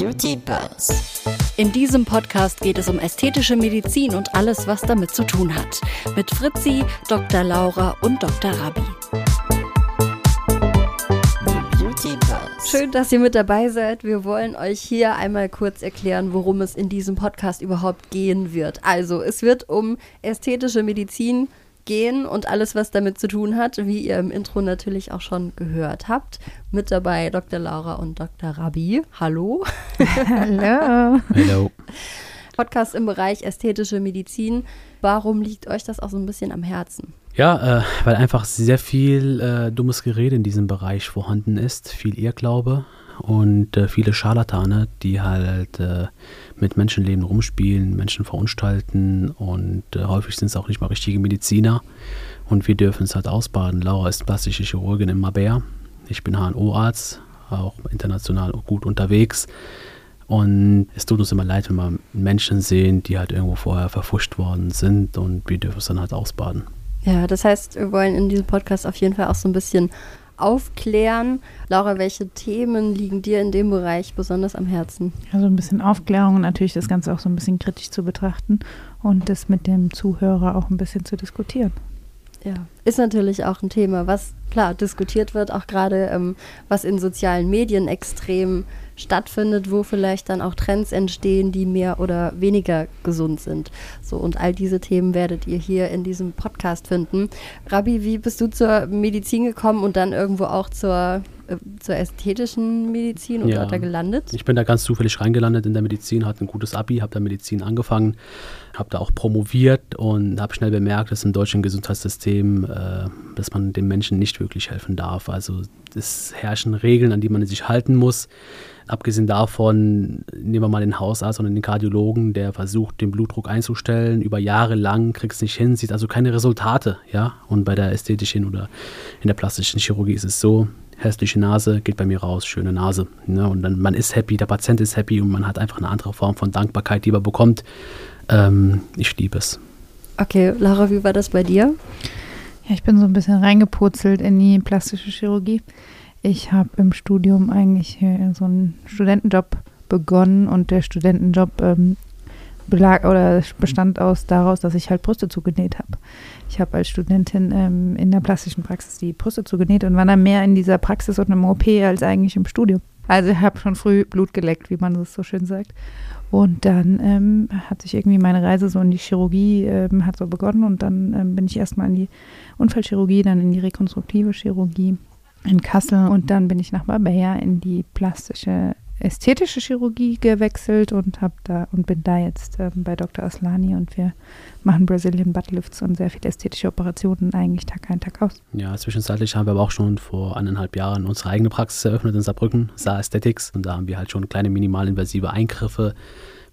Beauty Buzz. In diesem Podcast geht es um ästhetische Medizin und alles, was damit zu tun hat. Mit Fritzi, Dr. Laura und Dr. Rabi. Schön, dass ihr mit dabei seid. Wir wollen euch hier einmal kurz erklären, worum es in diesem Podcast überhaupt gehen wird. Also, es wird um ästhetische Medizin gehen und alles, was damit zu tun hat, wie ihr im Intro natürlich auch schon gehört habt. Mit dabei Dr. Laura und Dr. Rabi. Hallo. Hallo. Hallo. Podcast im Bereich ästhetische Medizin. Warum liegt euch das auch so ein bisschen am Herzen? Ja, äh, weil einfach sehr viel äh, dummes Gerede in diesem Bereich vorhanden ist, viel Irrglaube und äh, viele Scharlatane, die halt äh, mit Menschenleben rumspielen, Menschen verunstalten und äh, häufig sind es auch nicht mal richtige Mediziner und wir dürfen es halt ausbaden. Laura ist plastische Chirurgin im Mabea, ich bin HNO-Arzt, auch international gut unterwegs und es tut uns immer leid, wenn wir Menschen sehen, die halt irgendwo vorher verfuscht worden sind und wir dürfen es dann halt ausbaden. Ja, das heißt, wir wollen in diesem Podcast auf jeden Fall auch so ein bisschen aufklären. Laura, welche Themen liegen dir in dem Bereich besonders am Herzen? Also ein bisschen Aufklärung und natürlich das Ganze auch so ein bisschen kritisch zu betrachten und das mit dem Zuhörer auch ein bisschen zu diskutieren. Ja, ist natürlich auch ein Thema, was klar diskutiert wird, auch gerade ähm, was in sozialen Medien extrem stattfindet, wo vielleicht dann auch Trends entstehen, die mehr oder weniger gesund sind. So und all diese Themen werdet ihr hier in diesem Podcast finden. Rabbi, wie bist du zur Medizin gekommen und dann irgendwo auch zur äh, zur ästhetischen Medizin und ja, dort da gelandet? Ich bin da ganz zufällig reingelandet in der Medizin, hatte ein gutes Abi, habe da Medizin angefangen, habe da auch promoviert und habe schnell bemerkt, dass im deutschen Gesundheitssystem, äh, dass man den Menschen nicht wirklich helfen darf. Also es herrschen Regeln, an die man sich halten muss. Abgesehen davon, nehmen wir mal den Hausarzt und den Kardiologen, der versucht, den Blutdruck einzustellen, über Jahre lang, kriegt es nicht hin, sieht also keine Resultate, ja. Und bei der ästhetischen oder in der plastischen Chirurgie ist es so, hässliche Nase geht bei mir raus, schöne Nase. Ne? Und dann man ist happy, der Patient ist happy und man hat einfach eine andere Form von Dankbarkeit, die man bekommt. Ähm, ich liebe es. Okay, Lara, wie war das bei dir? Ja, ich bin so ein bisschen reingepurzelt in die plastische Chirurgie. Ich habe im Studium eigentlich so einen Studentenjob begonnen und der Studentenjob ähm, belag oder bestand aus daraus, dass ich halt Brüste zugenäht habe. Ich habe als Studentin ähm, in der plastischen Praxis die Brüste zugenäht und war dann mehr in dieser Praxis und im OP als eigentlich im Studium. Also ich habe schon früh Blut geleckt, wie man das so schön sagt. Und dann ähm, hat sich irgendwie meine Reise so in die Chirurgie ähm, hat so begonnen und dann ähm, bin ich erstmal in die Unfallchirurgie, dann in die rekonstruktive Chirurgie in Kassel und dann bin ich nach Marbella in die plastische ästhetische Chirurgie gewechselt und habe da und bin da jetzt ähm, bei Dr. Aslani und wir machen Brazilian Buttlifts und sehr viele ästhetische Operationen eigentlich Tag ein, Tag aus. Ja, zwischenzeitlich haben wir aber auch schon vor eineinhalb Jahren unsere eigene Praxis eröffnet in Saarbrücken, Saar Aesthetics und da haben wir halt schon kleine minimalinvasive Eingriffe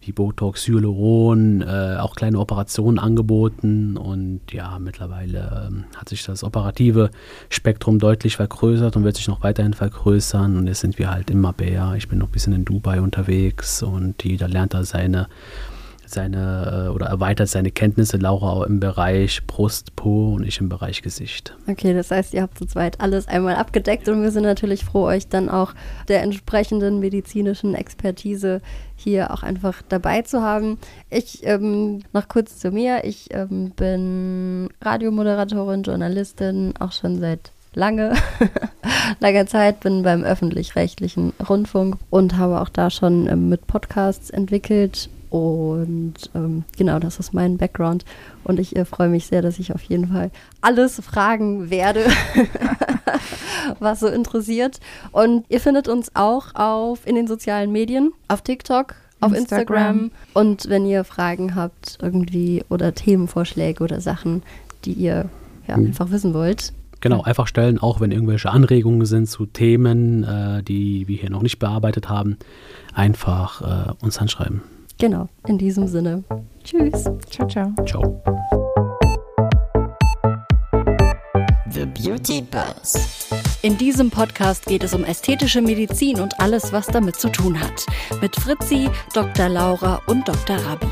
wie Botox, Hyaluron, äh, auch kleine Operationen angeboten. Und ja, mittlerweile ähm, hat sich das operative Spektrum deutlich vergrößert und wird sich noch weiterhin vergrößern. Und jetzt sind wir halt immer Mabea. Ich bin noch ein bisschen in Dubai unterwegs und jeder lernt da seine seine äh, oder erweitert seine Kenntnisse, Laura auch im Bereich Brust, Po und ich im Bereich Gesicht. Okay, das heißt, ihr habt zu zweit alles einmal abgedeckt und wir sind natürlich froh, euch dann auch der entsprechenden medizinischen Expertise hier auch einfach dabei zu haben. Ich ähm, noch kurz zu mir. Ich ähm, bin Radiomoderatorin, Journalistin, auch schon seit lange, langer Zeit, bin beim öffentlich-rechtlichen Rundfunk und habe auch da schon ähm, mit Podcasts entwickelt und ähm, genau, das ist mein Background. Und ich äh, freue mich sehr, dass ich auf jeden Fall alles fragen werde, was so interessiert. Und ihr findet uns auch auf in den sozialen Medien, auf TikTok, auf Instagram. Instagram. Und wenn ihr Fragen habt irgendwie oder Themenvorschläge oder Sachen, die ihr ja, mhm. einfach wissen wollt, Genau, einfach stellen, auch wenn irgendwelche Anregungen sind zu Themen, äh, die wir hier noch nicht bearbeitet haben, einfach äh, uns anschreiben. Genau, in diesem Sinne. Tschüss. Ciao, ciao. Ciao. The Beauty Buzz. In diesem Podcast geht es um ästhetische Medizin und alles, was damit zu tun hat. Mit Fritzi, Dr. Laura und Dr. Rabi.